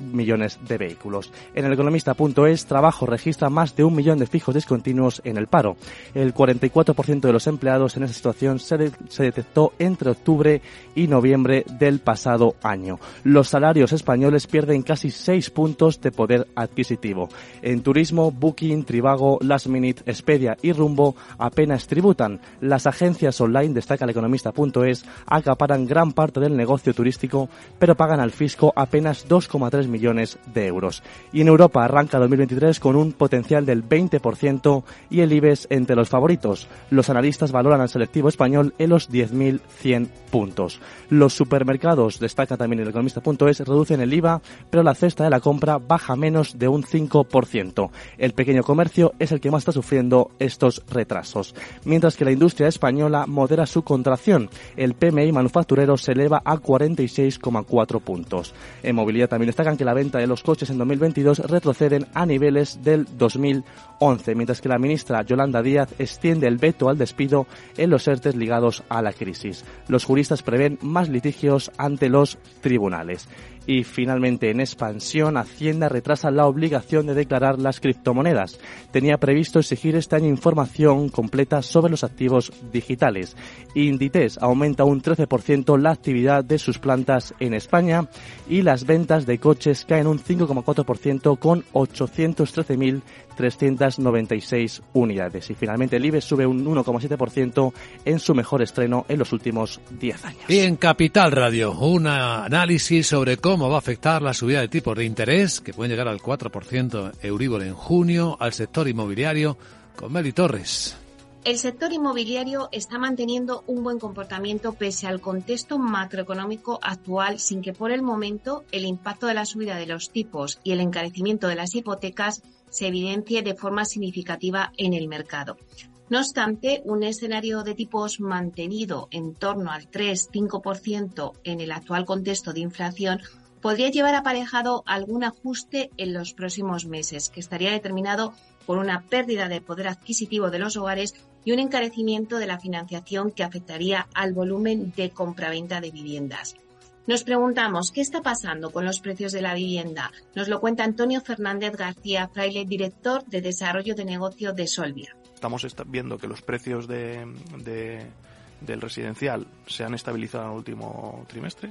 millones de vehículos. En el economista.es, trabajo registra más de un millón de fijos discontinuos en el paro. El 44% de los empleados en esa situación se, se detectó entre octubre y noviembre del pasado año. Los salarios españoles pierden casi 6 puntos de poder adquisitivo. En turismo, Booking, Trivago, Last Minute, Expedia y Rumbo apenas tributan. Las agencias online, destaca el economista.es, acaparan gran parte del negocio turístico, pero pagan al fisco apenas 2,3 millones de euros. Y en Europa arranca 2023 con un potencial del 20% y el IBEX entre los favoritos. Los analistas valoran al selectivo español en los 10.100 puntos. Los supermercados, destaca también el economista.es, reducen el IVA, pero la cesta de la compra baja menos de un 5%. El pequeño comercio es el que más está sufriendo estos retrasos. Mientras que la industria española modera su contracción. El PMI manufacturero se eleva a 46,4 puntos. En también destacan que la venta de los coches en 2022 retroceden a niveles del 2011, mientras que la ministra Yolanda Díaz extiende el veto al despido en los ERTES ligados a la crisis. Los juristas prevén más litigios ante los tribunales. Y finalmente, en expansión, Hacienda retrasa la obligación de declarar las criptomonedas. Tenía previsto exigir este año información completa sobre los activos digitales. Inditex aumenta un 13% la actividad de sus plantas en España y las ventas de coches caen un 5,4% con 813.000 396 unidades. Y finalmente el IBEX sube un 1,7% en su mejor estreno en los últimos 10 años. Y en Capital Radio, un análisis sobre cómo va a afectar la subida de tipos de interés, que pueden llegar al 4% Euribor en junio, al sector inmobiliario, con Meli Torres. El sector inmobiliario está manteniendo un buen comportamiento pese al contexto macroeconómico actual, sin que por el momento el impacto de la subida de los tipos y el encarecimiento de las hipotecas se evidencie de forma significativa en el mercado. No obstante, un escenario de tipos mantenido en torno al 3-5% en el actual contexto de inflación podría llevar aparejado algún ajuste en los próximos meses, que estaría determinado por una pérdida de poder adquisitivo de los hogares y un encarecimiento de la financiación que afectaría al volumen de compraventa de viviendas. Nos preguntamos, ¿qué está pasando con los precios de la vivienda? Nos lo cuenta Antonio Fernández García Fraile, director de Desarrollo de Negocio de Solvia. Estamos viendo que los precios de, del residencial se han estabilizado en el último trimestre,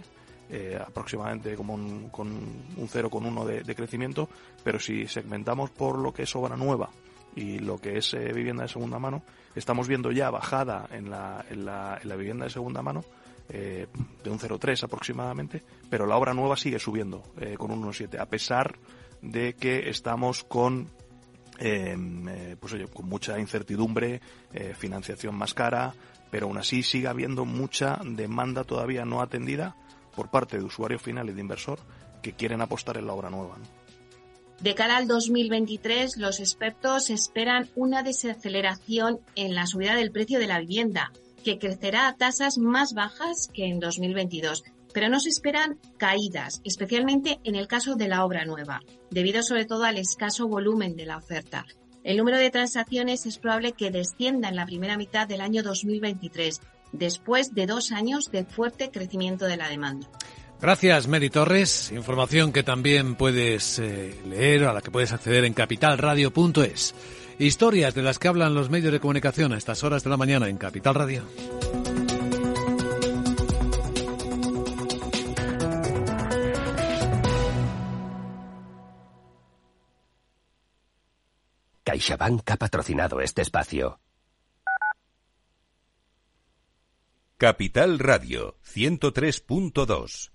eh, aproximadamente como un, con un 0,1 de, de crecimiento, pero si segmentamos por lo que es obra nueva y lo que es eh, vivienda de segunda mano, estamos viendo ya bajada en la, en la, en la vivienda de segunda mano eh, de un 0,3 aproximadamente, pero la obra nueva sigue subiendo eh, con un 1,7, a pesar de que estamos con em, eh, pues oye, con mucha incertidumbre, financiación más cara, pero aún así sigue habiendo mucha demanda todavía no atendida por parte de usuario final y de inversor que quieren apostar en la obra nueva. De cara al 2023, los expertos esperan una desaceleración en la subida del precio de la vivienda, que crecerá a tasas más bajas que en 2022, pero no se esperan caídas, especialmente en el caso de la obra nueva, debido sobre todo al escaso volumen de la oferta. El número de transacciones es probable que descienda en la primera mitad del año 2023, después de dos años de fuerte crecimiento de la demanda. Gracias, Mary Torres. Información que también puedes eh, leer, a la que puedes acceder en capitalradio.es. Historias de las que hablan los medios de comunicación a estas horas de la mañana en Capital Radio. CaixaBank ha patrocinado este espacio. Capital Radio 103.2